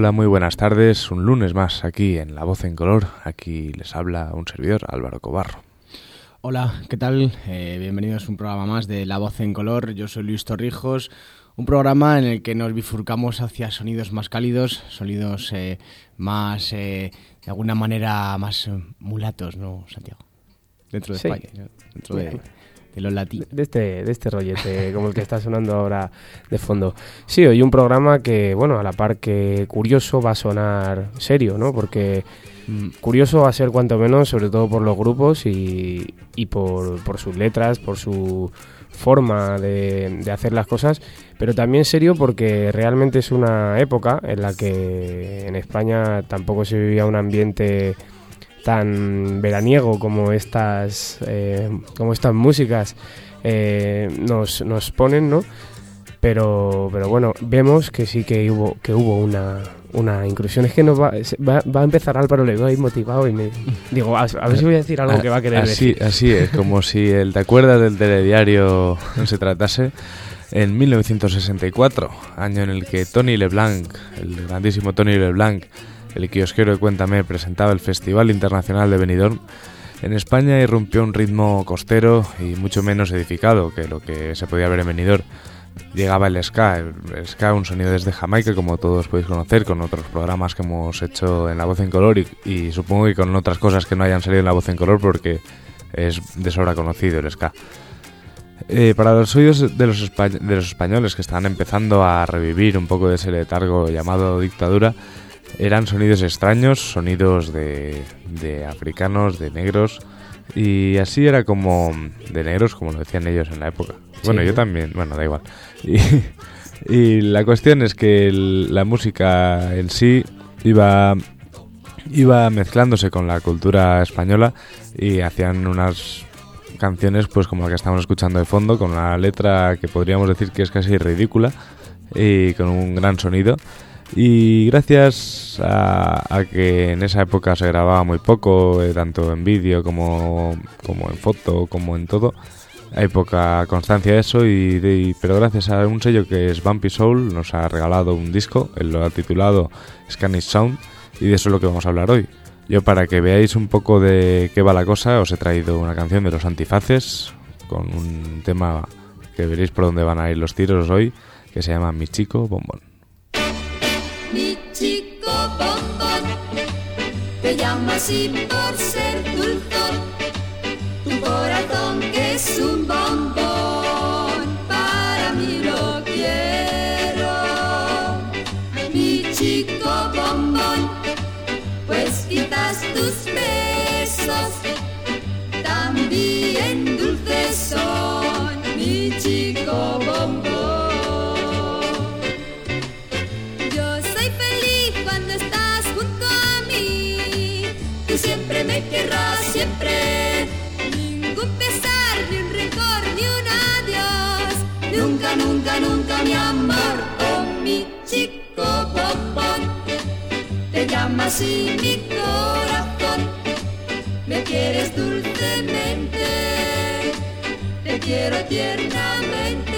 Hola, muy buenas tardes. Un lunes más aquí en La Voz en Color. Aquí les habla un servidor, Álvaro Cobarro. Hola, ¿qué tal? Eh, bienvenidos a un programa más de La Voz en Color. Yo soy Luis Torrijos. Un programa en el que nos bifurcamos hacia sonidos más cálidos, sonidos eh, más, eh, de alguna manera, más mulatos, ¿no, Santiago? Dentro de España, dentro de, de los latinos. De este, de este rollete, como el que está sonando ahora de fondo. Sí, hoy un programa que, bueno, a la par que curioso va a sonar serio, ¿no? Porque mm, curioso va a ser cuanto menos, sobre todo por los grupos y, y por, por sus letras, por su forma de, de, hacer las cosas, pero también serio porque realmente es una época en la que en España tampoco se vivía un ambiente tan veraniego como estas, eh, como estas músicas eh, nos, nos ponen, ¿no? Pero, pero bueno, vemos que sí que hubo, que hubo una, una inclusión. Es que nos va, va, va a empezar Álvaro, le ahí motivado y me digo, a, a ver si voy a decir algo que va a querer así, decir. Así es, como si el, ¿te acuerdas del telediario no se tratase? En 1964, año en el que Tony LeBlanc, el grandísimo Tony LeBlanc, el kiosquero de Cuéntame presentaba el Festival Internacional de Benidorm, en España irrumpió un ritmo costero y mucho menos edificado que lo que se podía ver en Benidorm. Llegaba el ska, el ska, un sonido desde Jamaica, como todos podéis conocer, con otros programas que hemos hecho en La Voz en Color y, supongo que con otras cosas que no hayan salido en La Voz en Color porque es de sobra conocido el ska. Eh, para los oídos de los, de los españoles que están empezando a revivir un poco de ese letargo llamado dictadura, eran sonidos extraños, sonidos de, de, africanos, de negros, y así era como de negros, como lo decían ellos en la época. Bueno, sí. yo también, bueno, da igual. Y, y la cuestión es que el, la música en sí iba, iba mezclándose con la cultura española y hacían unas canciones pues como la que estamos escuchando de fondo, con una letra que podríamos decir que es casi ridícula y con un gran sonido. Y gracias a, que en esa época se grababa muy poco, eh, tanto en vídeo como, como en foto, como en todo, hay poca constancia de eso, pero gracias a un sello que es Bumpy Soul nos ha regalado un disco, él lo ha titulado Scanish Sound, y de eso es lo que vamos a hablar hoy. Yo para que veáis un poco de qué va la cosa, os he traído una canción de los antifaces, con un tema que veréis por dónde van a ir los tiros hoy, que se llama Mi Chico Bombón. Te llamo así por ser dulzón, tu corazón que es un bombón, para mí lo quiero. Mi chico bombón, pues quizás tus besos también dulces son, Nunca, nunca, nunca, mi amor, oh mi chico bombón. Te llama así mi corazón. Me quieres dulcemente, te quiero tiernamente.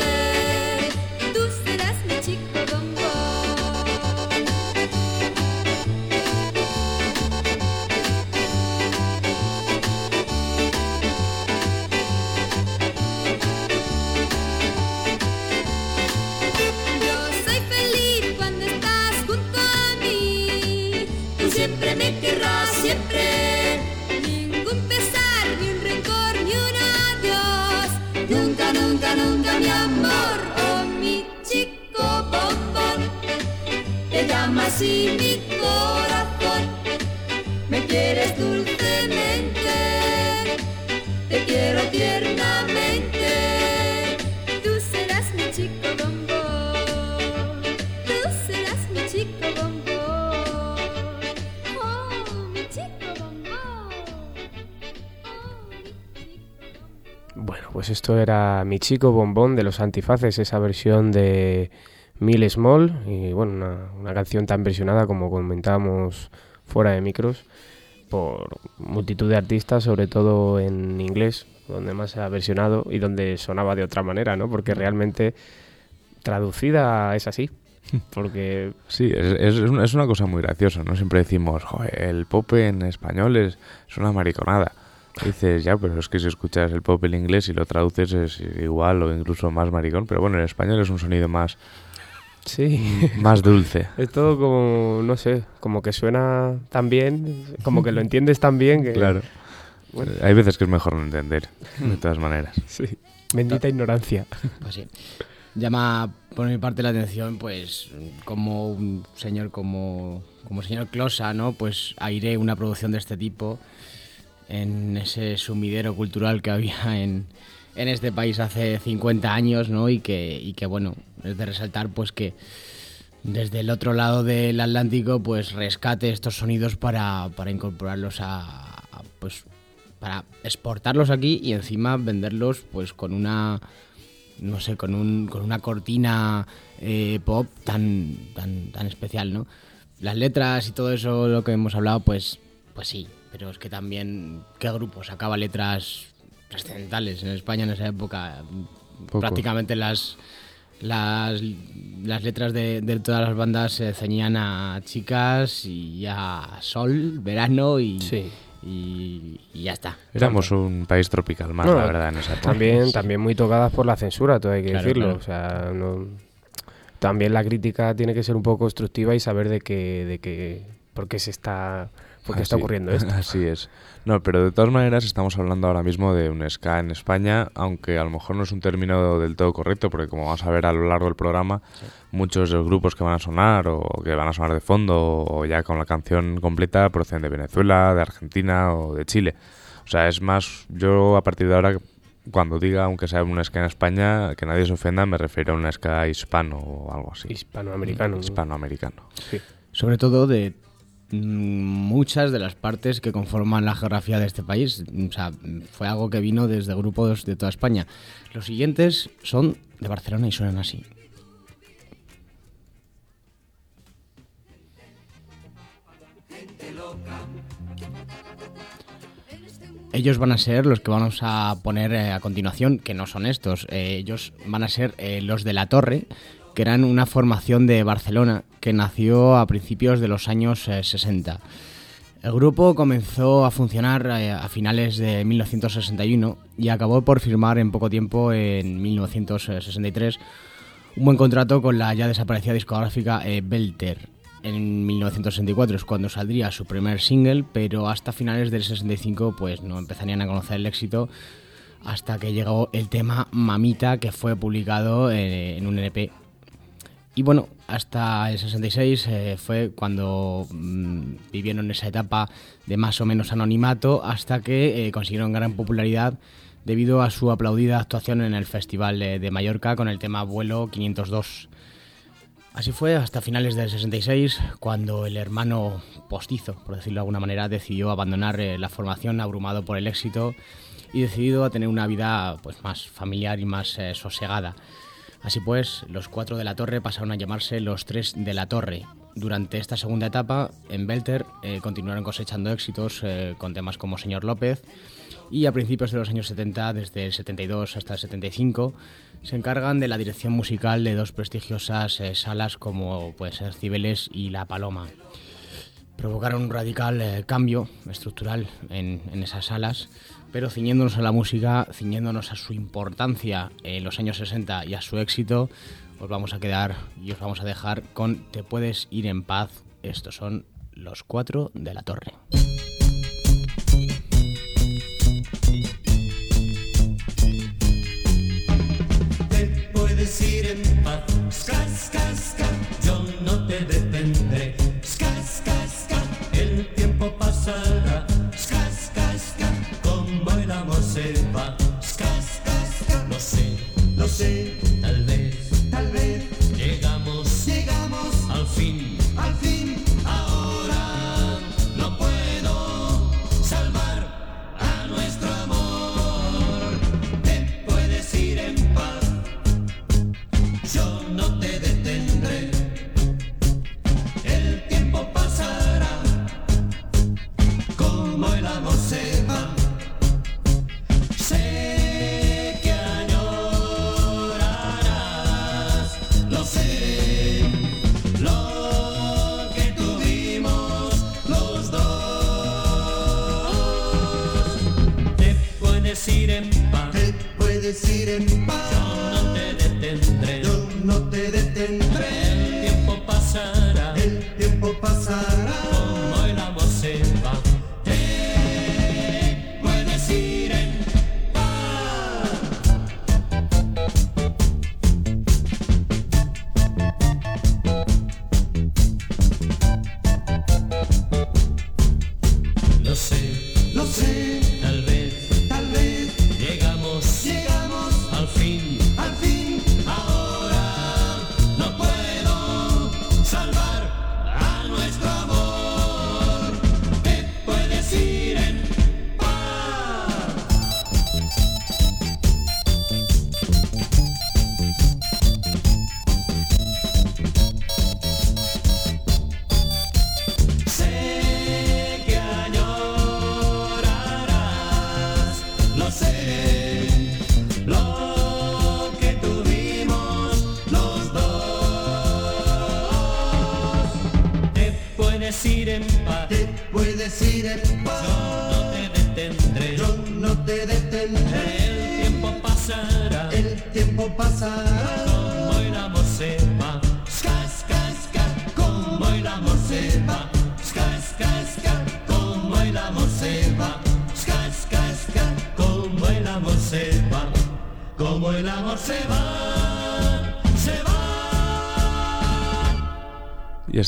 Esto era Mi Chico Bombón de los Antifaces, esa versión de Mil Small, y bueno, una, una, canción tan versionada como comentábamos fuera de micros, por multitud de artistas, sobre todo en inglés, donde más se ha versionado y donde sonaba de otra manera, ¿no? Porque realmente traducida es así. Porque Sí, es, es, es una- cosa muy graciosa, ¿no? Siempre decimos, joder, el pop en español es, es una mariconada. Dices, ya, pero es que si escuchas el pop en inglés y lo traduces es igual o incluso más maricón. Pero bueno, en español es un sonido más, sí, más dulce. es todo como, no sé, como que suena tan bien, como que lo entiendes tan bien que... Claro. Bueno. Hay veces que es mejor no entender, de todas maneras. Sí. Bendita ignorancia. Pues sí. Llama por mi parte la atención, pues, como un señor como, como el señor Closa, ¿no? Pues aire una producción de este tipo en ese sumidero cultural que había en, en este país hace 50 años, ¿no? Y que, y que, bueno, es de resaltar, pues, que desde el otro lado del Atlántico, pues, rescate estos sonidos para, para incorporarlos a, pues, para exportarlos aquí y encima venderlos, pues, con una no sé, con, un, con una cortina eh, pop tan, tan, tan especial, ¿no? Las letras y todo eso, lo que hemos hablado, pues, pues sí, pero es que también, ¿qué grupo sacaba letras trascendentales en España en esa época? Prácticamente las, las, las letras de, de todas las bandas se ceñían a chicas y a sol, verano y, Sí. y, y ya está. Éramos un país tropical más, No, la verdad, en esa época. También, también muy tocadas por la censura, todo hay que Claro, decirlo. claro. O sea, no- también la crítica tiene que ser un poco constructiva y saber de qué, de qué, por qué se está, por qué está Así- ocurriendo esto. Así es. No, pero de todas maneras estamos hablando ahora mismo de un ska en España, aunque a lo mejor no es un término del todo correcto, porque como vamos a ver a lo largo del programa, muchos de los grupos que van a sonar o que van a sonar de fondo o ya con la canción completa proceden de Venezuela, de Argentina o de Chile. O sea, es más, yo a partir de ahora, cuando diga, aunque sea un ska en España, que nadie se ofenda, me refiero a un ska hispano o algo así. Hispanoamericano. Hispanoamericano. Sí. sobre todo de muchas de las partes que conforman la geografía de este país. O sea, fue algo que vino desde grupos de toda España. Los siguientes son de Barcelona y suenan así. Ellos van a ser los que vamos a poner eh, a continuación, que no son estos. Eh, ellos van a ser eh, los de la Torre, que eran una formación de Barcelona que nació a principios de los años eh, 60. El grupo comenzó a funcionar eh, a finales de 1961 y acabó por firmar en poco tiempo, en 1963, un buen contrato con la ya desaparecida discográfica eh, Belter. En 1964 es cuando saldría su primer single, pero hasta finales del 65 pues no empezarían a conocer el éxito hasta que llegó el tema Mamita que fue publicado eh, en un LP. Y bueno, hasta el 66 eh, fue cuando mm, vivieron esa etapa de más o menos anonimato hasta que eh, consiguieron gran popularidad debido a su aplaudida actuación en el Festival de, Mallorca con el tema Vuelo 502. Así fue hasta finales del 66, cuando el hermano postizo, por decirlo de alguna manera, decidió abandonar eh, la formación abrumado por el éxito y decidido a tener una vida pues, más familiar y más sosegada. Así pues, los cuatro de la torre pasaron a llamarse los tres de la torre. Durante esta segunda etapa, en Belter eh, continuaron cosechando éxitos eh, con temas como Señor López y a principios de los años 70, desde el 72 hasta el 75, se encargan de la dirección musical de dos prestigiosas eh, salas como puede ser Cibeles y La Paloma. Provocaron un radical cambio estructural en esas salas, pero ciñéndonos a la música, ciñéndonos a su importancia en los años 60 y a su éxito, os vamos a quedar y os vamos a dejar con Te puedes ir en paz. Estos son los cuatro de la torre. Te puedes ir en paz, ska,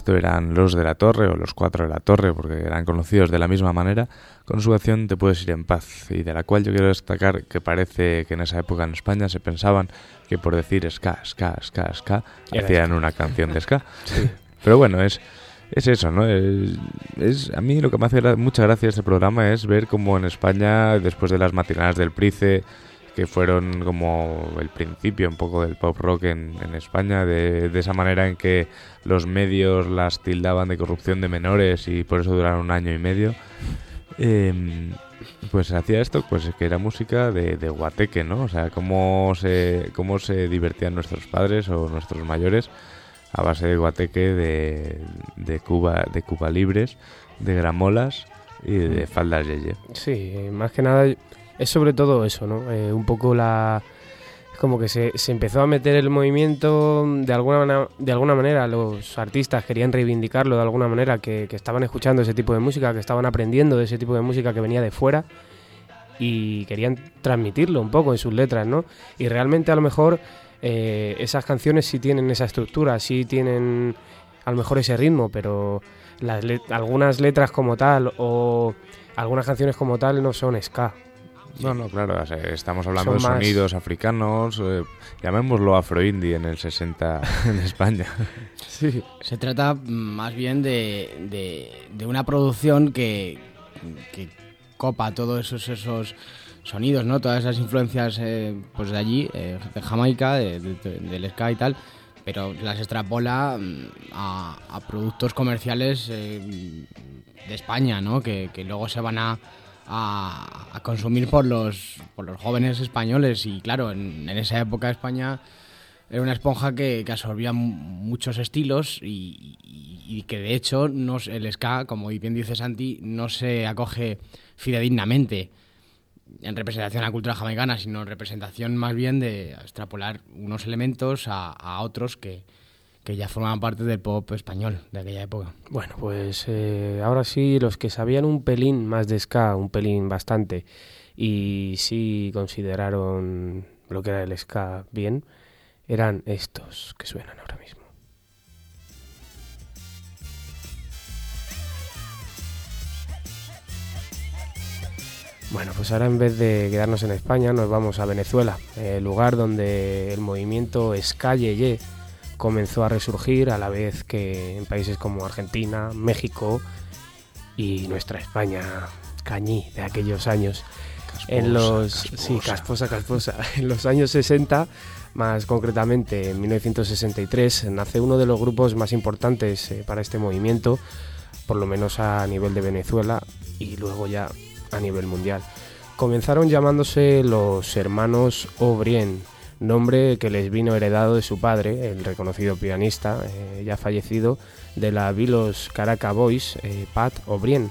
esto eran los de la torre o los cuatro de la torre, porque eran conocidos de la misma manera, con su acción Te puedes ir en paz, y de la cual yo quiero destacar que parece que en esa época en España se pensaban que por decir ska, ska, ska, ska, Era hacían una canción de ska. Pero bueno, es, es eso, ¿no? Es, es- a mí lo que me hace mucha gracia este programa es ver cómo en España, después de las matinales del Price, que fueron como el principio un poco del pop rock en, en España, de, de esa manera en que los medios las tildaban de corrupción de menores y por eso duraron un año y medio. Em, pues hacía esto, pues que era música de, de guateque, ¿no? O sea, cómo se, cómo se divertían nuestros padres o nuestros mayores a base de guateque, de, de Cuba, de Cuba libres, de gramolas y de faldas yeye. Sí, eh, más que nada es sobre todo eso, ¿no? Eh, un poco la... Como que se, se empezó a meter el movimiento de alguna, de alguna manera, los artistas querían reivindicarlo de alguna manera, que, que estaban escuchando ese tipo de música, que estaban aprendiendo de ese tipo de música que venía de fuera y querían transmitirlo un poco en sus letras, ¿no? Y realmente a lo mejor eh, esas canciones sí tienen esa estructura, sí tienen a lo mejor ese ritmo, pero las let- algunas letras como tal o algunas canciones como tal no son ska. No, no, claro, o sea, estamos hablando Son de más- sonidos africanos, eh, llamémoslo afro-indie en el 60 en España. Sí. Se trata más bien de, de- de una producción que, que copa todos esos, esos sonidos, ¿no? Todas esas influencias eh, pues de allí, eh, de Jamaica, de- de- del ska y tal, pero las extrapola mm, a, a productos comerciales eh, de España, ¿no? Que, que luego se van a, a- consumir por los, por los jóvenes españoles. Y claro, en, esa época España era una esponja que, que absorbía mu- muchos estilos y, que de hecho no, el ska, como bien dice Santi, no se acoge fidedignamente en representación a la cultura jamaicana, sino en representación más bien de extrapolar unos elementos a otros que, que ya formaban parte del pop español de aquella época. Bueno, pues eh, ahora sí, los que sabían un pelín más de ska, un pelín bastante, y sí consideraron lo que era el ska bien, eran estos que suenan ahora mismo. Bueno, pues ahora en vez de quedarnos en España nos vamos a Venezuela, el lugar donde el movimiento ska Yeye comenzó a resurgir a la vez que en países como Argentina, México y nuestra España cañí de aquellos años. en los sí, casposa, casposa. En los años 60, más concretamente en 1963, nace uno de los grupos más importantes eh, para este movimiento, por lo menos a nivel de Venezuela y luego ya a nivel mundial. Comenzaron llamándose los hermanos O'Brien, nombre que les vino heredado de su padre, el reconocido pianista, eh, ya fallecido, de la Vilos Caracas Boys, eh, Pat O'Brien.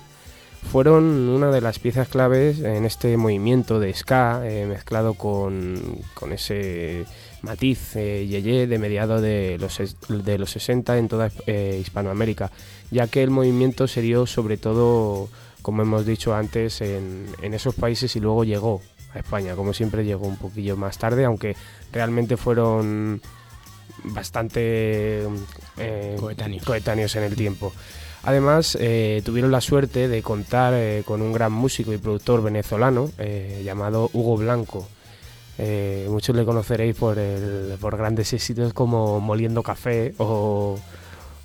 fueron una de las piezas claves en este movimiento de ska eh, mezclado con, con ese matiz eh, yeye de mediados de los, de los 60 en toda eh, Hispanoamérica, ya que el movimiento se dio sobre todo, como hemos dicho antes, en, en esos países y luego llegó a España, como siempre llegó un poquillo más tarde, aunque realmente fueron bastante eh, Coetáneos. coetáneos en el tiempo. Además, eh, tuvieron la suerte de contar eh, con un gran músico y productor venezolano eh, llamado Hugo Blanco. Muchos le conoceréis por, el- por grandes éxitos como Moliendo Café o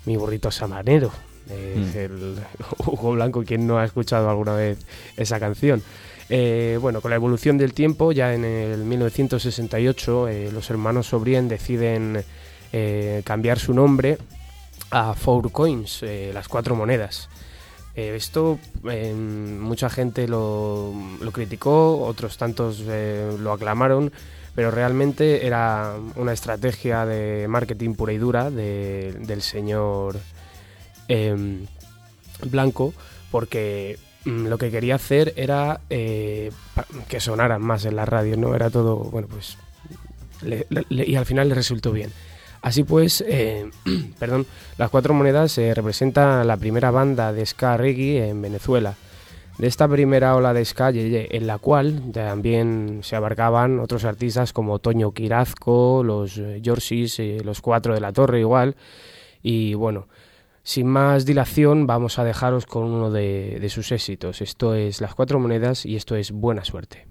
Mi burrito sabanero. Eh, Mm. el Hugo Blanco, quien no ha escuchado alguna vez esa canción. Eh, bueno, con la evolución del tiempo, ya en el 1968, eh, los hermanos Sobrien deciden eh, cambiar su nombre a Four Coins, las cuatro monedas. Esto mucha gente lo, criticó, otros tantos lo aclamaron, pero realmente era una estrategia de marketing pura y dura de- del señor em, Blanco, porque lo que quería hacer era eh, que sonaran más en la radio, ¿no? Era todo, bueno, pues... y al final le resultó bien. Así pues, eh, perdón, las cuatro monedas eh, representan la primera banda de ska reggae en Venezuela. De esta primera ola de ska, en la cual también se abarcaban otros artistas como Toño Quirazco, los eh, Yorsis, los Cuatro de la Torre igual. Y bueno, sin más dilación, vamos a dejaros con uno de, de sus éxitos. Esto es Las Cuatro Monedas y esto es Buena Suerte.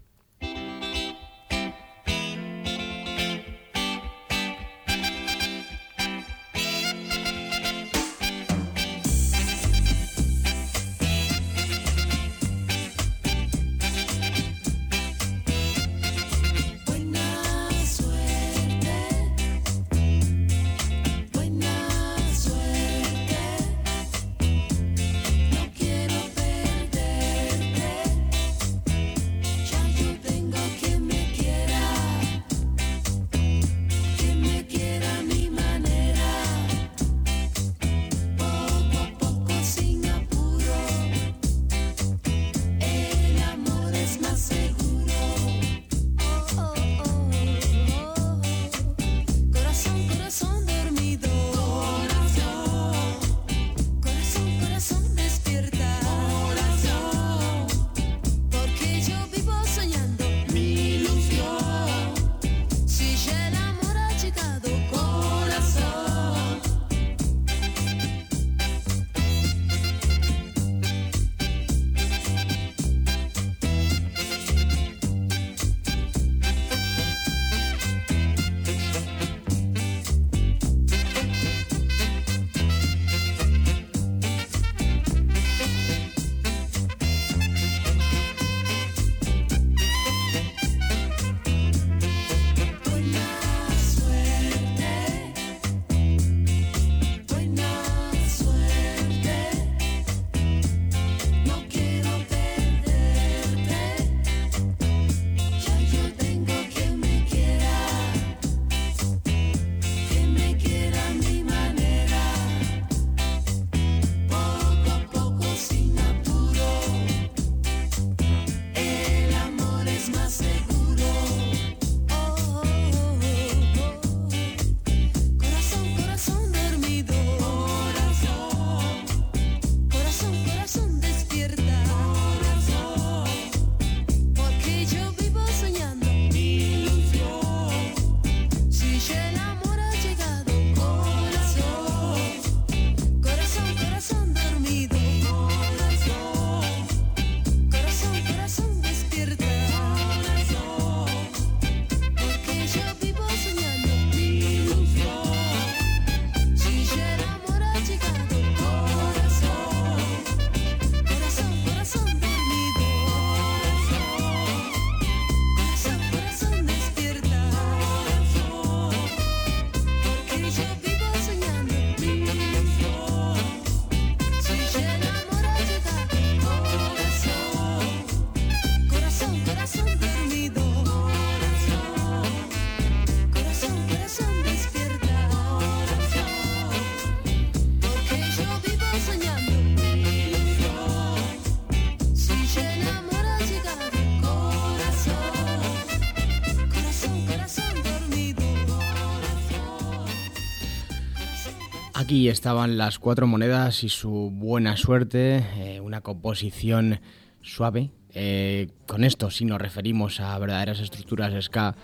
Aquí estaban las cuatro monedas y su buena suerte, eh, una composición suave. Eh, con esto sí nos referimos a verdaderas estructuras ska,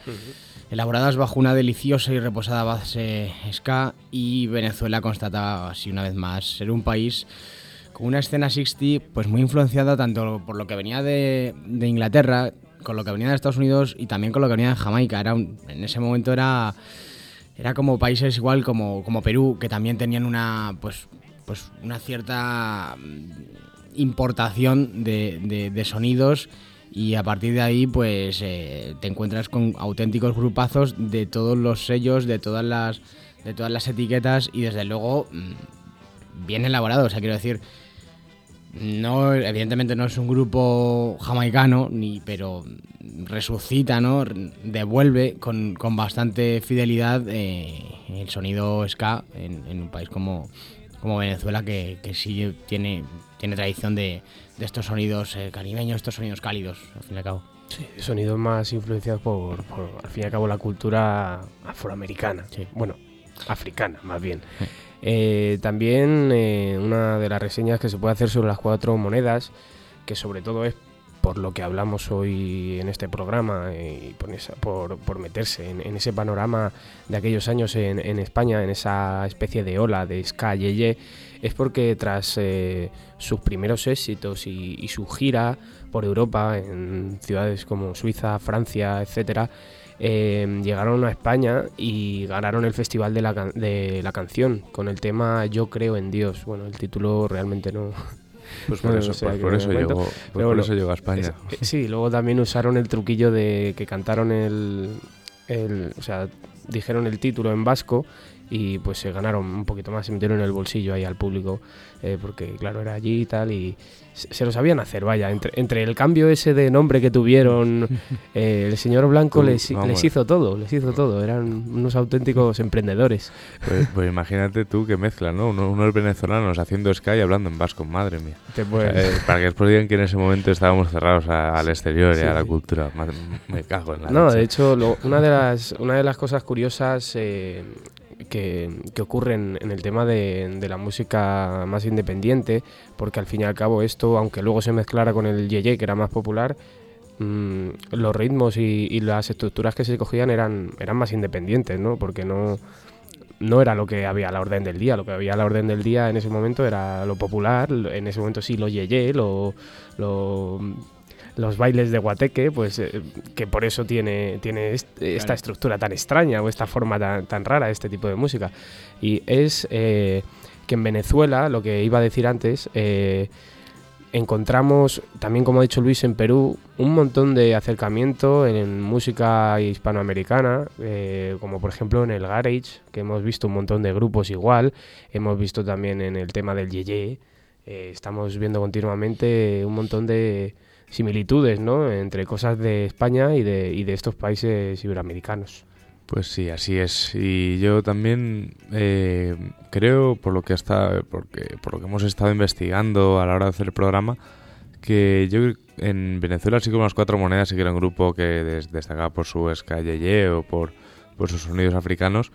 elaboradas bajo una deliciosa y reposada base ska y Venezuela constata así una vez más ser un país con una escena 60 pues muy influenciada tanto por lo que venía de, de Inglaterra, con lo que venía de Estados Unidos y también con lo que venía de Jamaica. Era un- en ese momento era era como países igual como, como Perú, que también tenían una pues, pues una cierta mm, importación de, de- sonidos y a partir de ahí pues eh, te encuentras con auténticos grupazos de todos los sellos, de todas las de todas las etiquetas y desde luego mm, bien elaborados, o sea, quiero decir, no, evidentemente no es un grupo jamaicano, ni, pero resucita, ¿no? Devuelve con, con bastante fidelidad eh, el sonido ska en, en un país como, como Venezuela, que, que sí tiene, tiene tradición de, de estos sonidos eh, caribeños, estos sonidos cálidos, al fin y al cabo. Sonidos más influenciados por, por, al fin y al cabo, la cultura afroamericana. Sí. Bueno, africana, más bien. Eh, también eh, una de las reseñas que se puede hacer sobre las cuatro monedas, que sobre todo es por lo que hablamos hoy en este programa eh, y por, meterse en, ese panorama de aquellos años en, España, en esa especie de ola de ska yeye, es porque tras sus primeros éxitos y, y su gira por Europa, en ciudades como Suiza, Francia, etcétera, eh, llegaron a España y ganaron el Festival de la, de la Canción con el tema Yo creo en Dios. Bueno, el título realmente no, Pues por No, eso, pues por eso llegó, pues pero por bueno, eso llegó a España. es- eh, sí, luego también usaron el truquillo de que cantaron el, el- o sea, dijeron el título en vasco y pues se ganaron un poquito más, se metieron en el bolsillo ahí al público, eh, porque claro, era allí y tal, y se, se lo sabían hacer, vaya, entre, entre el cambio ese de nombre que tuvieron, eh, el señor Blanco Tú, les, les hizo todo, les hizo todo, eran unos auténticos emprendedores. Pues, pues imagínate tú que mezcla, ¿no? Uno- unos venezolanos haciendo Sky hablando en vasco, madre mía. Te O sea, puedes- eh, para que después digan que en ese momento estábamos cerrados a- al exterior Sí, y a la sí. cultura. Ma- Me cago en la No, leche. de hecho, lo- una, de las, una de las cosas curiosas eh, que, que ocurren en el tema de, la música más independiente, porque al fin y al cabo esto, aunque luego se mezclara con el yeye, que era más popular, mm, los ritmos y, las estructuras que se cogían eran, eran más independientes, ¿no? Porque no, no era lo que había a la orden del día, lo que había a la orden del día en ese momento era lo popular, en ese momento sí lo yeye, lo, lo- los bailes de guateque, pues eh, que por eso tiene, tiene est- esta estructura tan extraña o esta forma tan, tan rara, este tipo de música. Y es eh, que en Venezuela, lo que iba a decir antes, eh, encontramos, también como ha dicho Luis, en Perú, un montón de acercamiento en música hispanoamericana, eh, como por ejemplo en el garage, que hemos visto un montón de grupos igual, hemos visto también en el tema del yeye, eh, estamos viendo continuamente un montón de similitudes, ¿no? Entre cosas de España y de, y de estos países iberoamericanos. Pues sí, así es. Y yo también eh, creo, por lo que está, porque, por lo que hemos estado investigando a la hora de hacer el programa, que yo en Venezuela sí como las cuatro monedas sí que era un grupo que des- destacaba por su ska yeye o por, por sus sonidos africanos.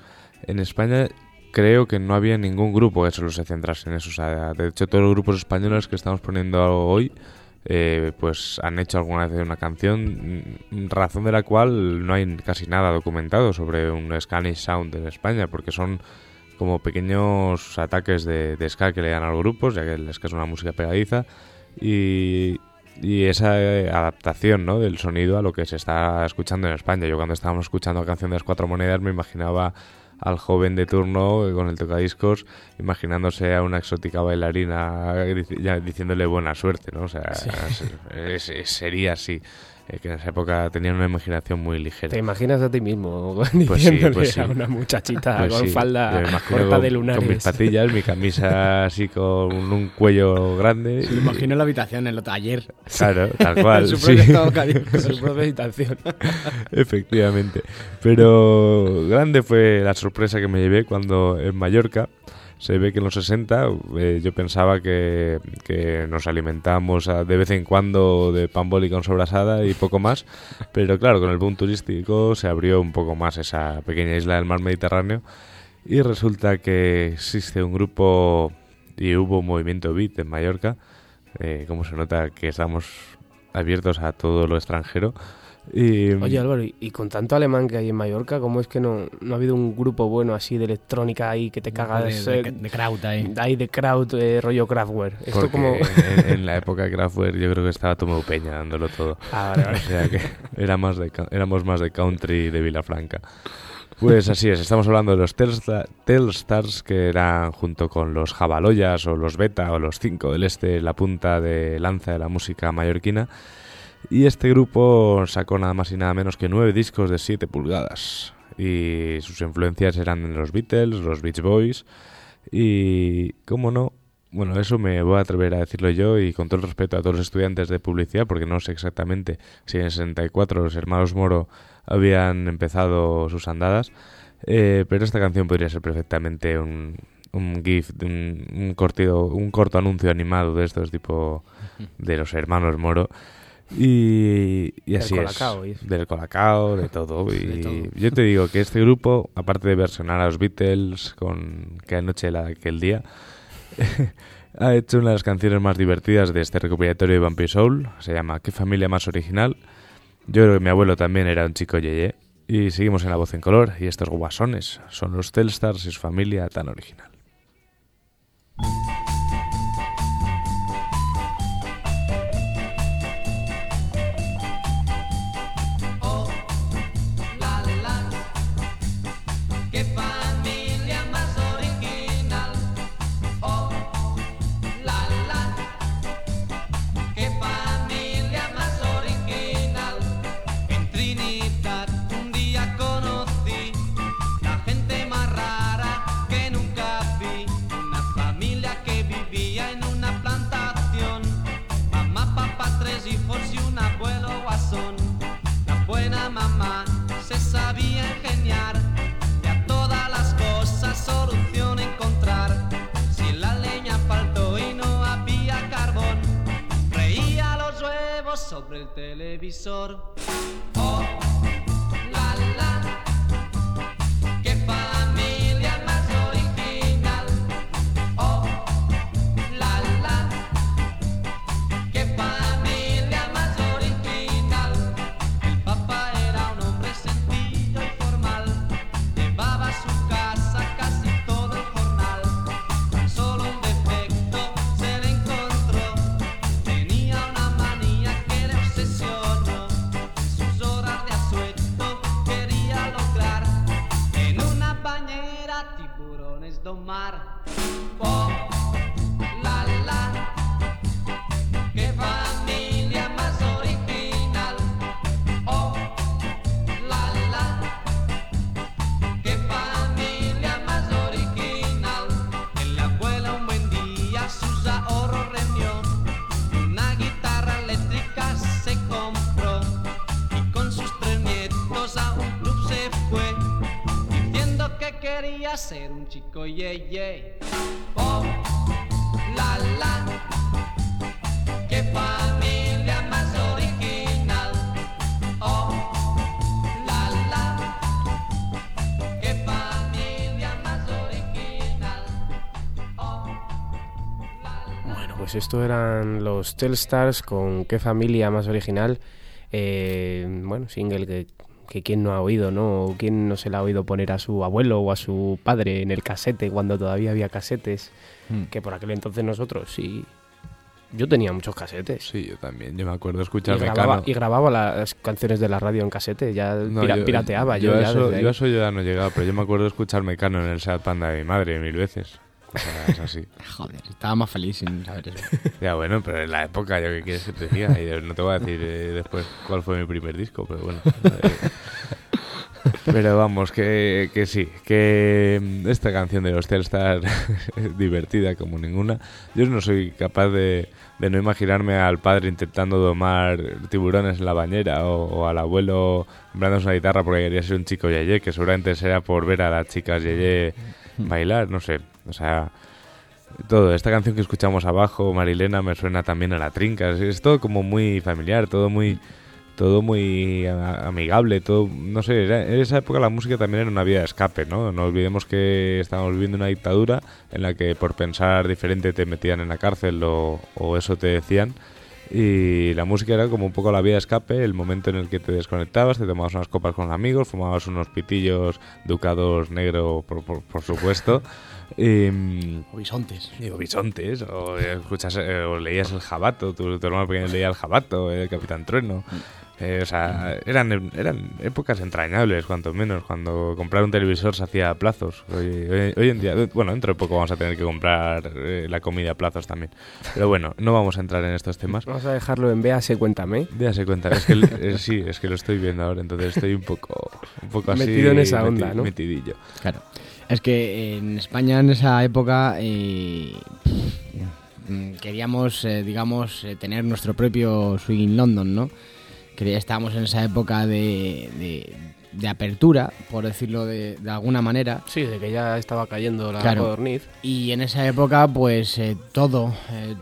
En España creo que no había ningún grupo que solo se centrase en eso. O sea, de hecho todos los grupos españoles que estamos poniendo hoy eh, pues han hecho alguna vez una canción, mm, razón de la cual no hay casi nada documentado sobre un Spanish Sound en España, porque son como pequeños ataques de, de ska que le dan a los grupos, ya que el ska es una música pegadiza, y, y esa eh, adaptación ¿no? del sonido a lo que se está escuchando en España. Yo cuando estábamos escuchando la canción de las cuatro monedas me imaginaba al joven de turno con el tocadiscos, imaginándose a una exótica bailarina diciéndole buena suerte, ¿no? O sea, es- es- sería así. Eh, que en esa época tenían una imaginación muy ligera. ¿Te imaginas a ti mismo Pues sí, diciéndole pues sí. a una muchachita Pues con sí, falda corta con, de con mis lunares? patillas, mi camisa así con un cuello grande. Se lo imagino en la habitación, en el taller. Claro, tal cual. su su propia habitación. Efectivamente. Pero grande fue la sorpresa que me llevé cuando en Mallorca se ve que en los 60 eh, yo pensaba que, que nos alimentamos a- de vez en cuando de pan boli con sobrasada y poco más. Pero claro, con el boom turístico se abrió un poco más esa pequeña isla del mar Mediterráneo. Y resulta que existe un grupo y hubo un movimiento beat en Mallorca, eh, como se nota que estamos abiertos a todo lo extranjero. Y, Oye Álvaro, y, con tanto alemán que hay en Mallorca, ¿cómo es que no, no ha habido un grupo bueno así de electrónica ahí que te cagas? de, eh, de, de Kraut ahí. ahí de crowd, eh, rollo Kraftwerk. Esto porque como... en, en la época de Kraftwerk yo creo que estaba Tomeu Peña dándolo todo. Ah, vale, O vale. sea que era más de, éramos más de country de Vilafranca. Pues así es, estamos hablando de los Telsta- Telstars, que eran junto con los Jabaloyas o los Beta o los Cinco del Este, la punta de lanza de la música mallorquina. Y este grupo sacó nada más y nada menos que nueve discos de 7 pulgadas. Y sus influencias eran los Beatles, los Beach Boys y, ¿cómo no? Bueno, eso me voy a atrever a decirlo yo y con todo el respeto a todos los estudiantes de publicidad, porque no sé exactamente si en el 64 los hermanos Moro habían empezado sus andadas, eh, pero esta canción podría ser perfectamente un, un GIF, un, un, cortido, un corto anuncio animado de estos tipo de los hermanos Moro. Y, así Colacao, es. Del Colacao, de todo. Y De todo. yo te digo que este grupo, aparte de versionar a los Beatles con Que anoche la aquel día, ha hecho una de las canciones más divertidas de este recopilatorio de Vampire Soul. Se llama ¿Qué familia más original? Yo creo que mi abuelo también era un chico yeye. Y seguimos en la voz en color. Y estos guasones son los Telstars y su familia tan original. Quería ser un chico ye ye. ¡Oh, la la! ¡Qué familia más original! ¡Oh, la la! ¡Qué familia más original! ¡Oh, la la! Bueno, pues esto eran los Telstars con qué familia más original. Eh, bueno, single que, que quién no ha oído, ¿no? O quién no se la ha oído poner a su abuelo o a su padre en el casete cuando todavía había casetes. Hmm. Que por aquel entonces nosotros sí. Yo tenía muchos casetes. Sí, yo también. Yo me acuerdo Y escuchar grababa, Mecano. y grababa las canciones de la radio en casete, ya No, pira- yo- pirateaba yo, a ya eso, yo eso ya no llegaba, pero yo me acuerdo escuchar Mecano en el Seat Panda de mi madre mil veces. Cosas así. Joder, estaba más feliz sin saber eso. Ya bueno, pero en la época, yo qué quieres que te diga. Y no te voy a decir eh, después cuál fue mi primer disco, pero bueno. eh, pero vamos, que, que sí, que mm, esta canción de los Telstar es divertida como ninguna. Yo no soy capaz de, de no imaginarme al padre intentando domar tiburones en la bañera o, o al abuelo comprándose una guitarra porque quería ser un chico yeye, que seguramente sea por ver a las chicas yeye bailar, no sé. O sea, todo. Esta canción que escuchamos abajo, Marilena, me suena también a la trinca. Es, todo como muy familiar, todo muy todo muy amigable, todo, no sé, era- en esa época la música también era una vía de escape, ¿no? No olvidemos que estábamos viviendo una dictadura en la que por pensar diferente te metían en la cárcel o eso te decían. Y la música era como un poco la vía de escape, el momento en el que te desconectabas, te tomabas unas copas con los amigos, fumabas unos pitillos ducados negro, por, por, por supuesto. Mm, O bisontes. y o bisontes, o, escuchas, eh, o leías el jabato, tu, tu hermano pequeño leía el jabato, el Capitán Trueno. Eh, o sea, eran, eran épocas entrañables, cuanto menos, cuando comprar un televisor se hacía a plazos. Hoy, hoy- hoy en día, bueno, dentro de poco vamos a tener que comprar eh, la comida a plazos también. Pero bueno, no vamos a entrar en estos temas. Vamos a dejarlo en véase, cuéntame. Déjase cuenta, es que eh, sí, es que lo estoy viendo ahora, entonces estoy un poco, un poco así. Metido en esa onda, ¿no? Metidillo. Claro. Es que en España en esa época eh, mm, queríamos, eh, digamos, eh, tener nuestro propio Swing in London, ¿no? Que ya estábamos en esa época de, de- de apertura, por decirlo de, de alguna manera. Sí, de que ya estaba cayendo la Claro. codorniz. Y en esa época, pues eh, todo, eh,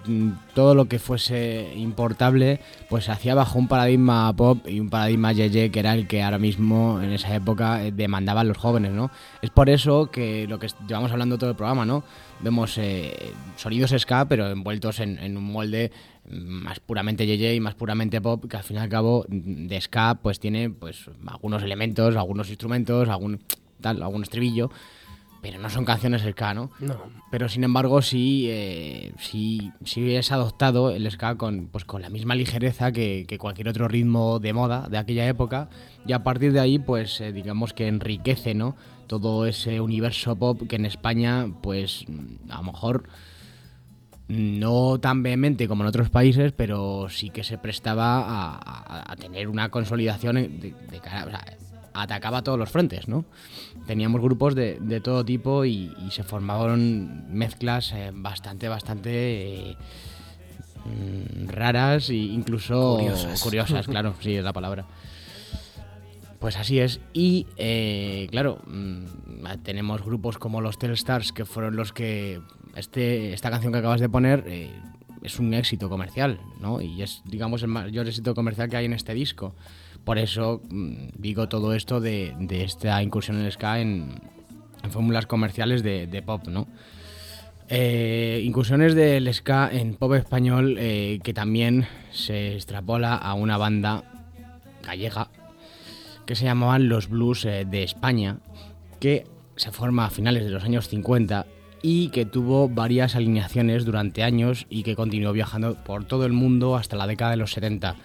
todo lo que fuese importable, pues se hacía bajo un paradigma pop y un paradigma yeye, que era el que ahora mismo, en esa época, eh, demandaban los jóvenes, ¿no? Es por eso que lo que llevamos hablando todo el programa, ¿no? Vemos sonidos ska, pero envueltos en, en un molde más puramente yeye y más puramente pop, que al fin y al cabo de ska, pues tiene pues algunos elementos, algunos instrumentos, algún tal, algún estribillo, pero no son canciones ska, ¿no? No. Pero sin embargo sí, eh, sí, sí es adoptado el ska con, pues, con la misma ligereza que, que cualquier otro ritmo de moda de aquella época y a partir de ahí pues eh, digamos que enriquece ¿no? todo ese universo pop que en España pues a lo mejor no tan vehemente como en otros países, pero sí que se prestaba a, a- a tener una consolidación de, de cara, o sea, atacaba a todos los frentes, ¿no? Teníamos grupos de, de todo tipo y, y se formaron mezclas eh, bastante, bastante eh, raras e incluso Curiosas. curiosas, claro, sí es la palabra. Pues así es. Y eh, claro, mm, tenemos grupos como los Telstars que fueron los que este, esta canción que acabas de poner eh, es un éxito comercial, ¿no? Y es, digamos, el mayor éxito comercial que hay en este disco. Por eso mm, digo todo esto de, esta incursión en el ska en, fórmulas comerciales de, pop, ¿no? Eh, incursiones del ska en pop español eh, que también se extrapola a una banda gallega que se llamaban los Blues de España, que se forma a finales de los años 50 y que tuvo varias alineaciones durante años y que continuó viajando por todo el mundo hasta la década de los 70.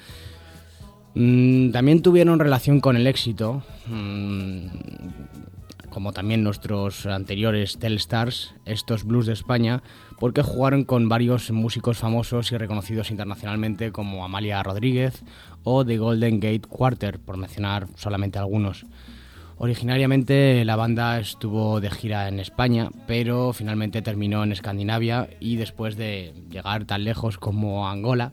Mm, también tuvieron relación con el éxito, mm, como también nuestros anteriores Telstars, estos blues de España, porque jugaron con varios músicos famosos y reconocidos internacionalmente como Amalia Rodríguez o The Golden Gate Quarter, por mencionar solamente algunos. Originariamente la banda estuvo de gira en España, pero finalmente terminó en Escandinavia y después de llegar tan lejos como Angola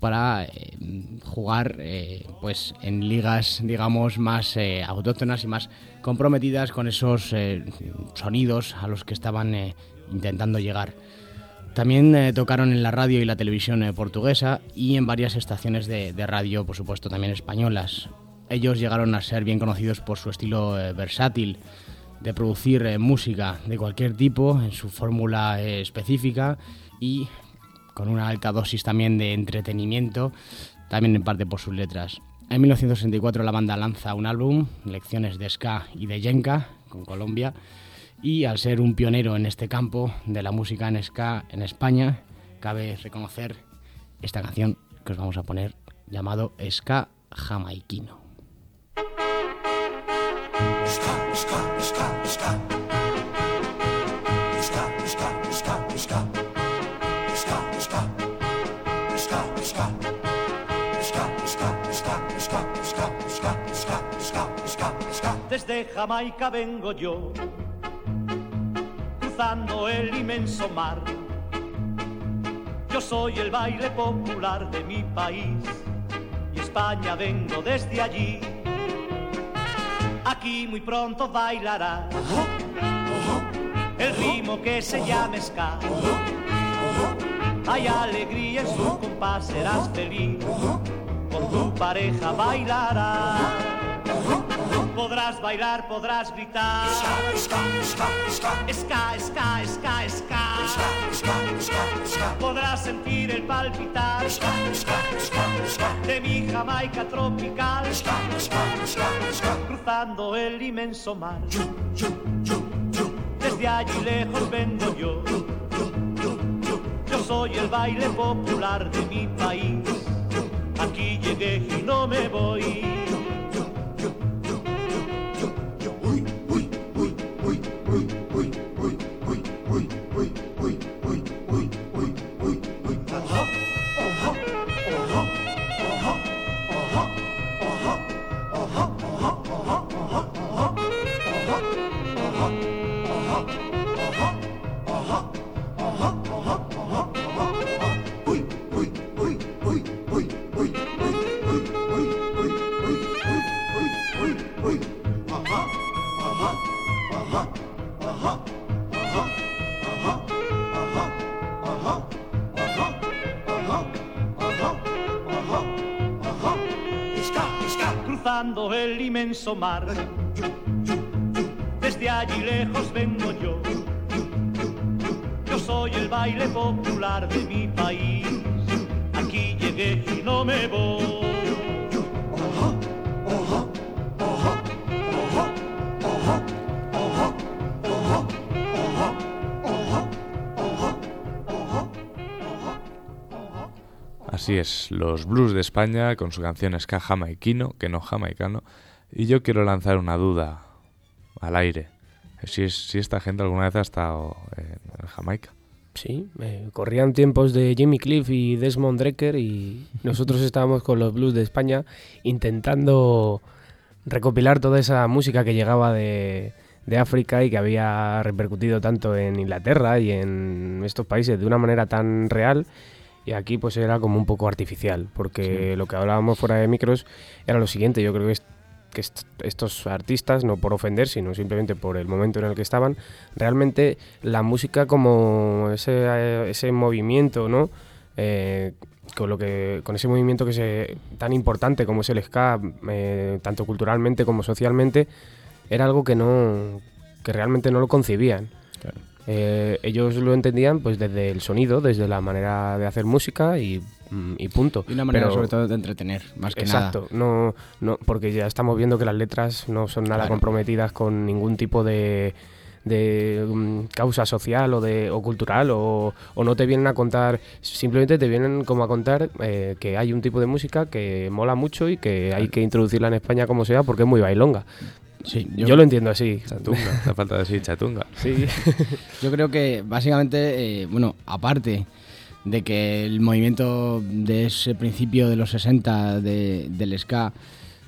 para eh, jugar eh, pues en ligas digamos más eh, autóctonas y más comprometidas con esos eh, sonidos a los que estaban eh, intentando llegar. También eh, tocaron en la radio y la televisión eh, portuguesa y en varias estaciones de, de radio, por supuesto, también españolas. Ellos llegaron a ser bien conocidos por su estilo eh, versátil de producir eh, música de cualquier tipo en su fórmula eh, específica y con una alta dosis también de entretenimiento, también en parte por sus letras. En 1964 la banda lanza un álbum, Lecciones de Ska y de Yenka, con Colombia, y al ser un pionero en este campo de la música en ska en España, cabe reconocer esta canción que os vamos a poner llamado Ska Jamaiquino. Jamaica vengo yo, cruzando el inmenso mar. Yo soy el baile popular de mi país y España vengo desde allí. Aquí muy pronto bailará el ritmo que se llama ska. Hay alegría en su compás, serás feliz con tu pareja bailará. Podrás bailar, podrás gritar. Ska, ska, ska, ska. Podrás sentir el palpitar de mi Jamaica tropical. Cruzando el inmenso mar. Desde allí lejos vengo yo. Yo soy el baile popular de mi país. Aquí llegué y no me voy. Inmenso mar. Desde allí lejos vengo yo. Yo soy el baile popular de mi país. Aquí llegué y no me voy. Así es, los blues de España con su canción ska jamaiquino, que no jamaicano. Y yo quiero lanzar una duda al aire. Si, es, si esta gente alguna vez ha estado en Jamaica. Sí, eh, corrían tiempos de Jimmy Cliff y Desmond Drecker y nosotros estábamos con los blues de España intentando recopilar toda esa música que llegaba de, de África y que había repercutido tanto en Inglaterra y en estos países de una manera tan real y aquí pues era como un poco artificial porque lo que hablábamos fuera de micros era lo siguiente, yo creo que, que est- estos artistas, no por ofender, sino simplemente por el momento en el que estaban, realmente la música como ese, ese movimiento, ¿no? Eh, con lo que con ese movimiento que se tan importante como es el ska eh, tanto culturalmente como socialmente era algo que no que realmente no lo concebían Eh, ellos lo entendían pues desde el sonido desde la manera de hacer música y, mm, y punto Y una manera Pero- sobre todo de entretener, más que Exacto, nada. no, no, porque ya estamos viendo que las letras no son nada Claro. comprometidas con ningún tipo de, de mm, causa social o de o cultural o, o no te vienen a contar, simplemente te vienen como a contar eh, que hay un tipo de música que mola mucho y que hay que introducirla en España como sea porque es muy bailonga. Sí, Yo, lo entiendo así. Chatunga, la falta de decir chatunga. Sí. Yo creo que básicamente, eh, bueno, aparte de que el movimiento de ese principio de los 60 de- del ska,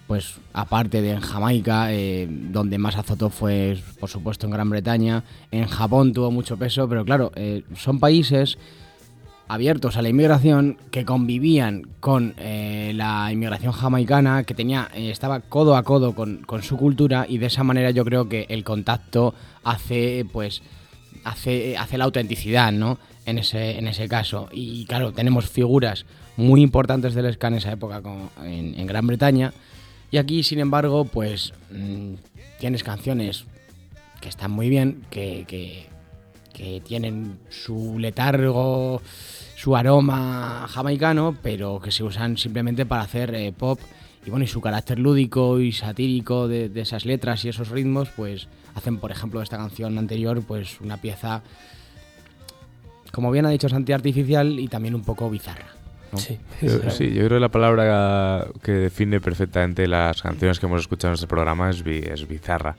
pues aparte de en Jamaica, eh, donde más azotó fue, por supuesto, en Gran Bretaña, en Japón tuvo mucho peso, pero claro, eh, son países abiertos a la inmigración que convivían con eh, la inmigración jamaicana que tenía eh, estaba codo a codo con, con su cultura y de esa manera yo creo que el contacto hace pues hace, hace la autenticidad no en ese en ese caso. Y claro tenemos figuras muy importantes del ska en esa época en, Gran Bretaña. Y aquí sin embargo pues mm, tienes canciones que están muy bien que, que tienen su letargo, su aroma jamaicano, pero que se usan simplemente para hacer eh, pop. Y bueno, y su carácter lúdico y satírico de, de esas letras y esos ritmos, pues hacen, por ejemplo, esta canción anterior, pues una pieza, como bien ha dicho Santi, artificial y también un poco bizarra. ¿no? Sí. Yo- sí, yo creo que la palabra que define perfectamente las canciones que hemos escuchado en este programa es, es bizarra.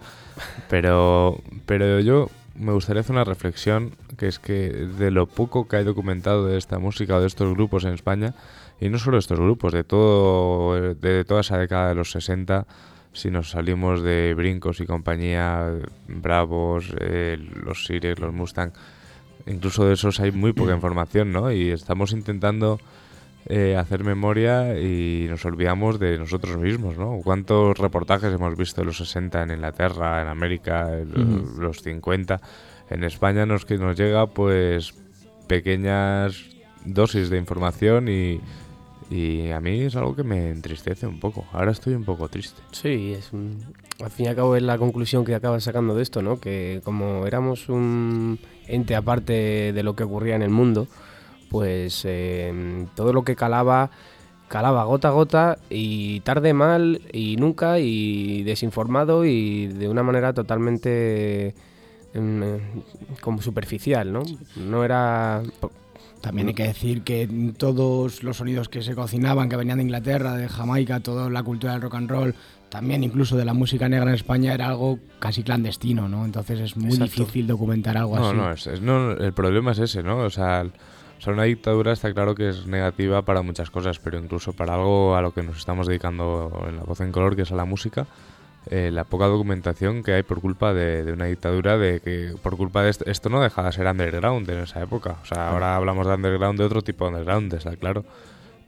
Pero, pero yo me gustaría hacer una reflexión, que es que de lo poco que hay documentado de esta música o de estos grupos en España, y no solo estos grupos, de, todo, de toda esa década de los 60, si nos salimos de Brincos y compañía, Bravos, eh, los Sires, los Mustang, incluso de esos hay muy poca información, ¿no? Y estamos intentando eh, hacer memoria y nos olvidamos de nosotros mismos, ¿no? ¿Cuántos reportajes hemos visto de los 60 en Inglaterra, en América, en lo- Ujú. los 50? En España nos, que nos llega pues pequeñas dosis de información y, Y a mí es algo que me entristece un poco. Ahora estoy un poco triste. Sí, es un- al fin y al cabo es la conclusión que acabas sacando de esto, ¿no? Que como éramos un ente aparte de lo que ocurría en el mundo, pues eh, todo lo que calaba, calaba gota a gota y tarde mal y nunca y desinformado y de una manera totalmente eh, como superficial, ¿no? No era... También hay que decir que todos los sonidos que se cocinaban, que venían de Inglaterra, de Jamaica, toda la cultura del rock and roll, también incluso de la música negra en España, era algo casi clandestino, ¿no? Entonces es muy Exacto. difícil documentar algo No, así. no, es- es- no, el problema es ese, ¿no? O sea, el- o sea, una dictadura está claro que es negativa para muchas cosas, pero incluso para algo a lo que nos estamos dedicando en la voz en color, que es a la música, eh, la poca documentación que hay por culpa de, de una dictadura, de que por culpa de esto, esto no deja de ser underground en esa época. O sea, ahora hablamos de underground de otro tipo de underground, está claro.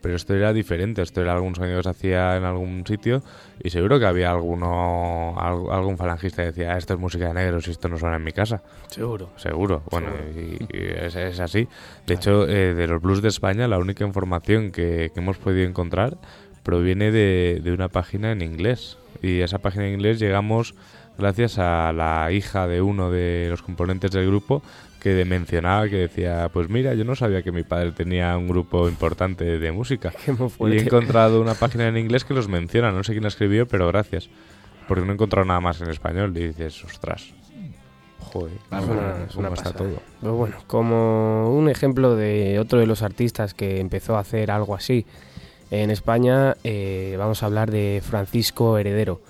Pero esto era diferente, esto era algún sonido que se hacía en algún sitio y seguro que había alguno, al- algún falangista que decía, "Ah, esto es música de negros y esto no suena en mi casa. Seguro. Seguro, bueno, y, y es, es así. De hecho, eh, de los blues de España, la única información que, que hemos podido encontrar proviene de, de una página en inglés. Y a esa página en inglés llegamos gracias a la hija de uno de los componentes del grupo que mencionaba que decía, pues mira, yo no sabía que mi padre tenía un grupo importante de música. Y he encontrado una página en inglés que los menciona, no sé quién la escribió, pero gracias. Porque no he encontrado nada más en español y dices, ostras. Joder, Es una, es cómo una está todo. Pero bueno, como un ejemplo de otro de los artistas que empezó a hacer algo así en España, eh, vamos a hablar de Francisco Heredero.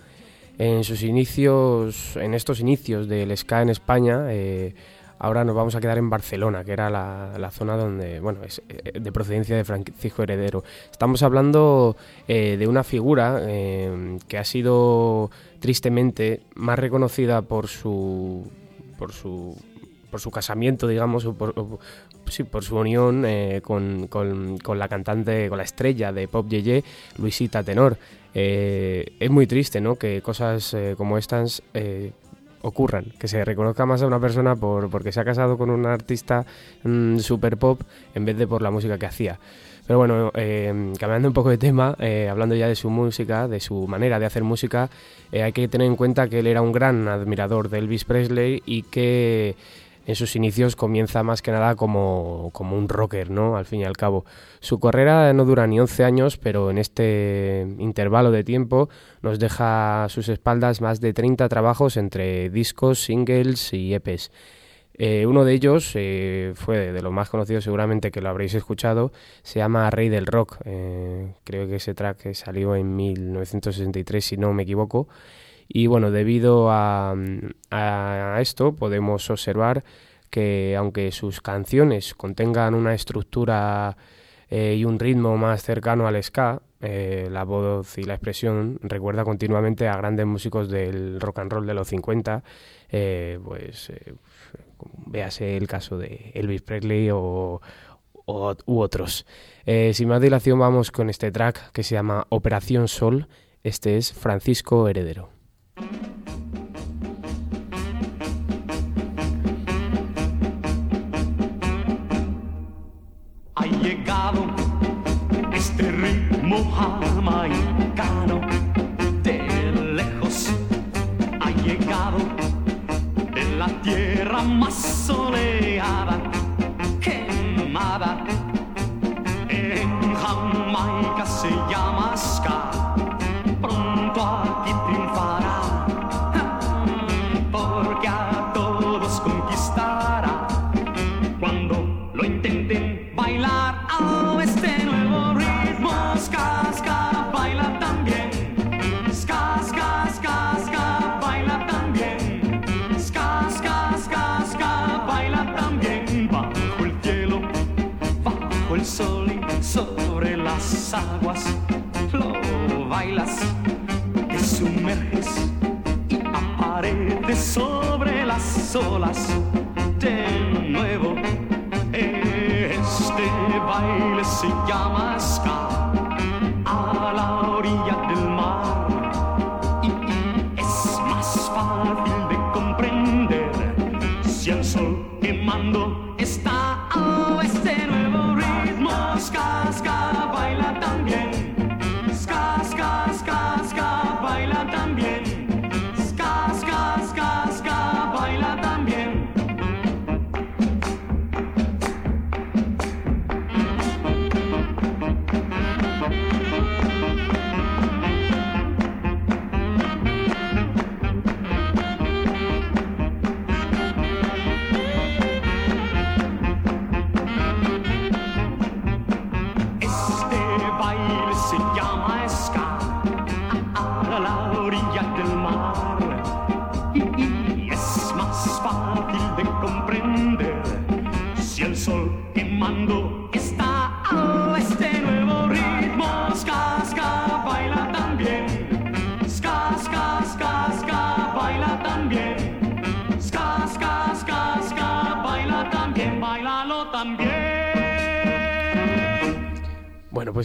En sus inicios, en estos inicios del ska en España, eh, ahora nos vamos a quedar en Barcelona, que era la, la zona donde, bueno, es eh, de procedencia de Francisco Heredero. Estamos hablando eh, de una figura eh, que ha sido tristemente más reconocida por su por su por su casamiento, digamos, o por, por su unión con, con- con la cantante, con la estrella de Pop Yeye, Luisita Tenor. Es muy triste, ¿no? Que cosas como estas ocurran, que se reconozca más a una persona por, porque se ha casado con un artista mm, super pop en vez de por la música que hacía. Pero bueno, eh, cambiando un poco de tema, eh, hablando ya de su música, de su manera de hacer música, eh, hay que tener en cuenta que él era un gran admirador de Elvis Presley y que en sus inicios comienza más que nada como, como un rocker, ¿no? Al fin y al cabo. Su carrera no dura ni 11 años, pero en este intervalo de tiempo nos deja a sus espaldas más de 30 trabajos entre discos, singles y EPs. Eh, uno de ellos eh, fue de los más conocidos, seguramente que lo habréis escuchado, se llama Rey del Rock. Eh, creo que ese track salió en 1963, si no me equivoco. Y bueno, debido a, a esto podemos observar que aunque sus canciones contengan una estructura eh, y un ritmo más cercano al ska, eh, la voz y la expresión recuerda continuamente a grandes músicos del rock and roll de los 50, eh, pues véase el caso de Elvis Presley o, u otros. Sin más dilación vamos con este track que se llama Operación Sol. Este es Francisco Heredero. Ha llegado este ritmo jamaicano de lejos. Ha llegado en la tierra más soleada, quemada. En Jamaica aguas. Lo bailas, te sumerges y apareces sobre las olas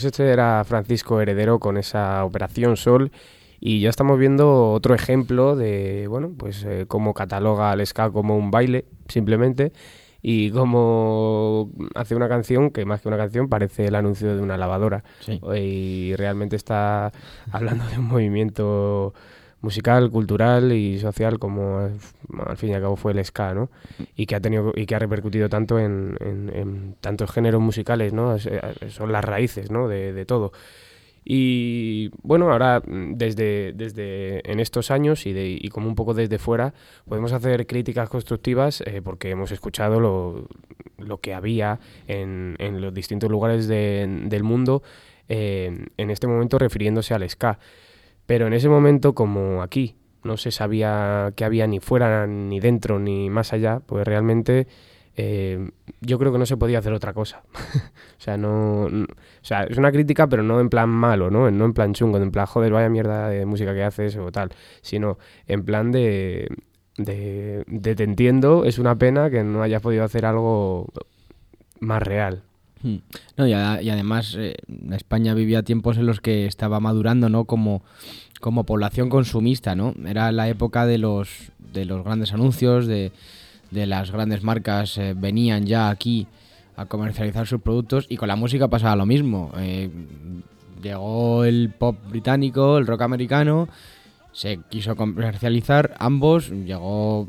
pues este era Francisco Heredero con esa Operación Sol y ya estamos viendo otro ejemplo de, bueno, pues eh, cómo cataloga al ska como un baile, simplemente, y cómo hace una canción que más que una canción parece el anuncio de una lavadora. Sí. Y realmente está hablando de un movimiento musical, cultural y social como eh, al fin y al cabo fue el ska, ¿no? Y que ha tenido y que ha repercutido tanto en, tantos géneros musicales, ¿no? Es- eh, son las raíces, ¿no? De, todo. Y bueno, ahora mm, desde, desde en estos años y, de, y como un poco desde fuera podemos hacer críticas constructivas eh, porque hemos escuchado lo, lo que había en, en los distintos lugares de- del mundo eh, en este momento refiriéndose al ska. Pero en ese momento, como aquí no se sabía que había ni fuera, ni dentro, ni más allá, pues realmente eh, yo creo que no se podía hacer otra cosa. o sea, no, o sea, es una crítica, pero no en plan malo, ¿no? No en plan chungo, en plan, joder, vaya mierda de música que haces o tal, sino en plan de, de, de te entiendo, es una pena que no hayas podido hacer algo más real. Mm. No, y además eh, España vivía tiempos en los que estaba madurando, ¿no? Como, como población consumista, ¿no? Era la época de los, de los grandes anuncios, de, de las grandes marcas eh, venían ya aquí a comercializar sus productos y con la música pasaba lo mismo. Eh, llegó el pop británico, el rock americano, se quiso comercializar ambos, llegó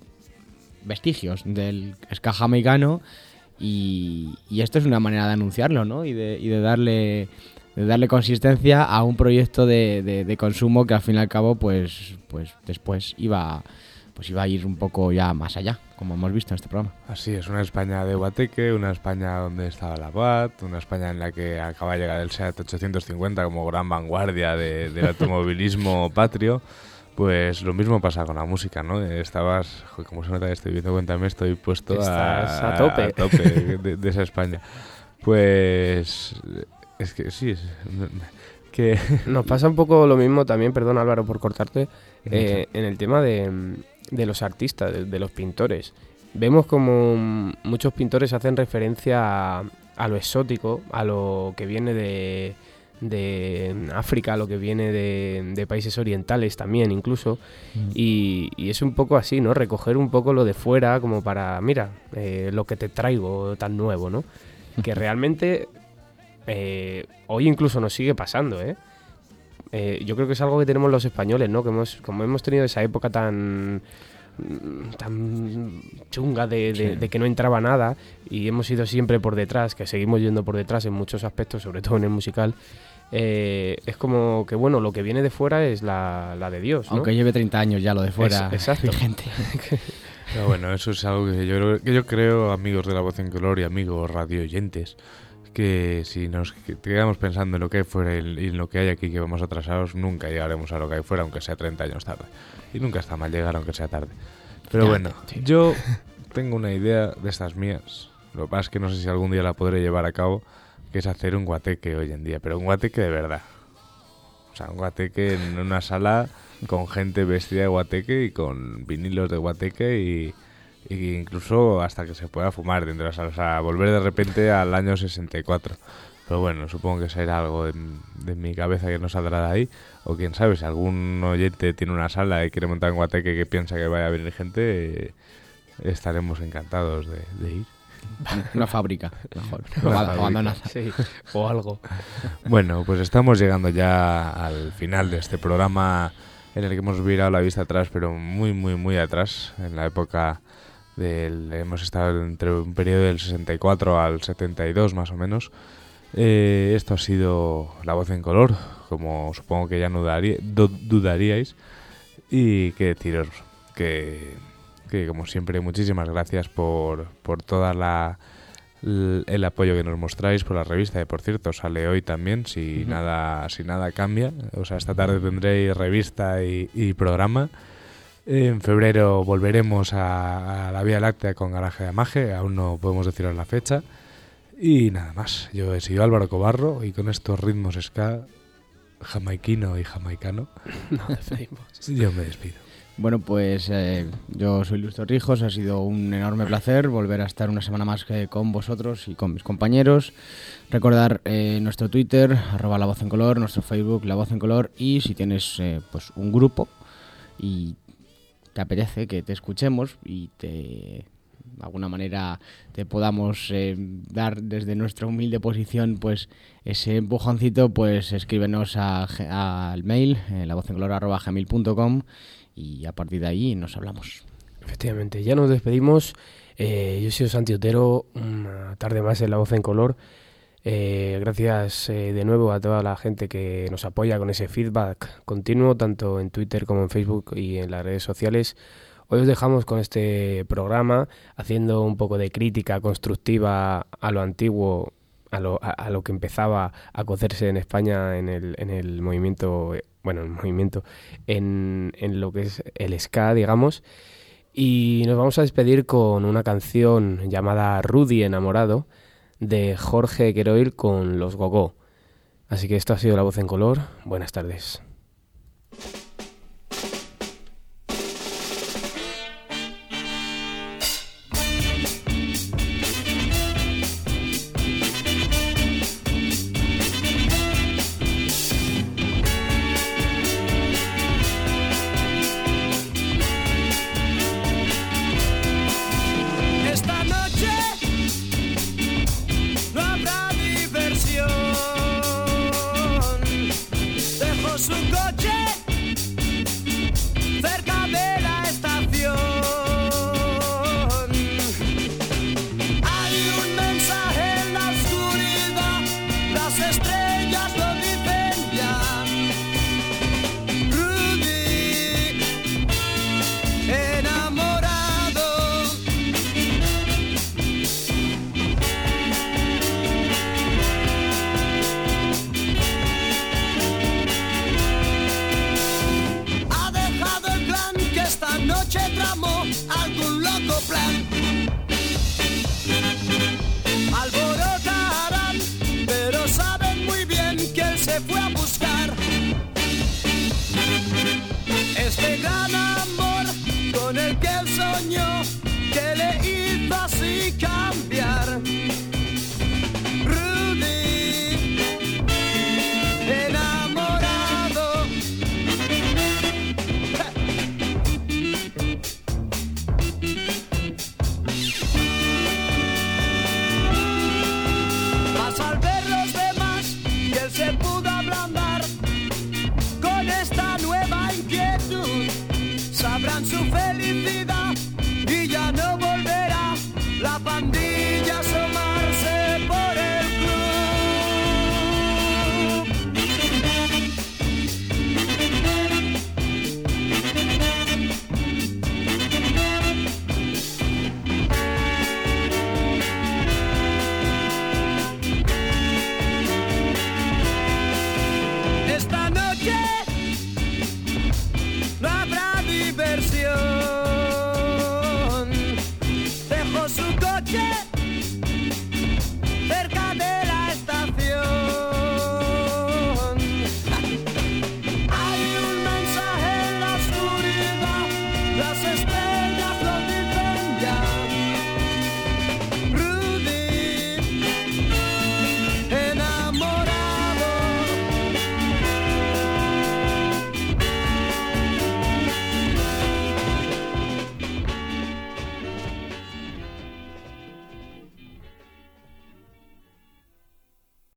vestigios del ska jamaicano y, y esto es una manera de anunciarlo, ¿no? Y de, y de darle de darle consistencia a un proyecto de, de- de consumo que al fin y al cabo, pues, pues después iba, pues iba a ir un poco ya más allá, como hemos visto en este programa. Así es, una España de Guateque, una España donde estaba la BAT, una España en la que acaba de llegar el SEAT 850 como gran vanguardia de- del automovilismo patrio. Pues lo mismo pasa con la música, ¿no? Estabas, joder, como se nota que estoy viendo, cuéntame, estoy puesto Estás a tope. de, de esa España. Pues es que sí, es, que Nos pasa un poco lo mismo también, perdón Álvaro por cortarte, eh, en el tema de, de los artistas, de, de los pintores. Vemos como muchos pintores hacen referencia a, a lo exótico, a lo que viene de, de África, lo que viene de, de países orientales también incluso. Y, y es un poco así, ¿no? Recoger un poco lo de fuera como para, mira, eh, lo que te traigo tan nuevo, ¿no? Que realmente eh, hoy incluso nos sigue pasando, ¿eh? Eh, yo creo que es algo que tenemos los españoles, ¿no? Que hemos, como hemos tenido esa época tan mm, tan chunga de, de- de que no entraba nada y hemos ido siempre por detrás, que seguimos yendo por detrás en muchos aspectos, sobre todo en el musical, eh, es como que, bueno, lo que viene de fuera es la, la de Dios, ¿no? Aunque lleve 30 años ya lo de fuera. Es- exacto. vigente. Pero bueno, eso es algo que yo, creo- que yo creo, amigos de la voz en color y amigos radio oyentes, que si nos que- quedamos pensando en lo que hay fuera y y en lo que hay aquí que vamos atrasados, nunca llegaremos a lo que hay fuera, aunque sea 30 años tarde. Y nunca está mal llegar, aunque sea tarde. Pero Ya, bueno, sí. yo tengo una idea de estas mías. Lo que pasa es que no sé si algún día la podré llevar a cabo, que es hacer un guateque hoy en día, pero un guateque de verdad. O sea, un guateque en una sala con gente vestida de guateque y con vinilos de guateque y, incluso hasta que se pueda fumar dentro de la sala. O sea, volver de repente al año 64. Pero bueno, supongo que será algo de, mi cabeza que no saldrá de ahí. O quién sabe, si algún oyente tiene una sala y quiere montar un guateque que piensa que vaya a venir gente, eh, estaremos encantados de ir. Una fábrica, mejor. Una O. Sí, algo. Bueno, pues estamos llegando ya al final de este programa en el que hemos virado la vista atrás, pero muy, muy, muy atrás, en la época del... Hemos estado entre un periodo del 64 al 72 más o menos. Eh, esto ha sido La Voz en Color, como supongo que ya no daría- du- dudaríais. Y que deciros que, que, como siempre, muchísimas gracias por, por toda la el apoyo que nos mostráis por la revista, que por cierto sale hoy también, si nada si nada cambia. O sea, esta tarde tendréis revista y, y programa. En febrero volveremos a, a la Vía Láctea con Garaje de Amaje, aún no podemos deciros la fecha. Y nada más, yo he sido Álvaro Cobarro y con estos ritmos ska jamaiquino y jamaicano, yo me despido. Bueno, pues eh, yo soy Luis Torrijos, ha sido un enorme placer volver a estar una semana más que con vosotros y con mis compañeros. Recordar eh, nuestro Twitter, arroba La Voz en Color, nuestro Facebook, La Voz en Color, y si tienes eh, pues un grupo y te apetece que te escuchemos y te de alguna manera te podamos eh, dar desde nuestra humilde posición pues ese empujoncito pues escríbenos a al mail eh, lavozencolor@gmail.com y a partir de ahí nos hablamos Efectivamente, ya nos despedimos. Eh, yo soy Santi Otero, una tarde más en La Voz en Color. Eh, gracias eh, de nuevo a toda la gente que nos apoya con ese feedback continuo, tanto en Twitter como en Facebook y en las redes sociales. Hoy os dejamos con este programa haciendo un poco de crítica constructiva a lo antiguo, a lo, a, lo que empezaba a cocerse en España en el, en el movimiento, bueno, el movimiento, en, en lo que es el ska, digamos. Y nos vamos a despedir con una canción llamada Rudy Enamorado de Jorge Queroil con Los Gogó. Así que esto ha sido La Voz en Color. Buenas tardes.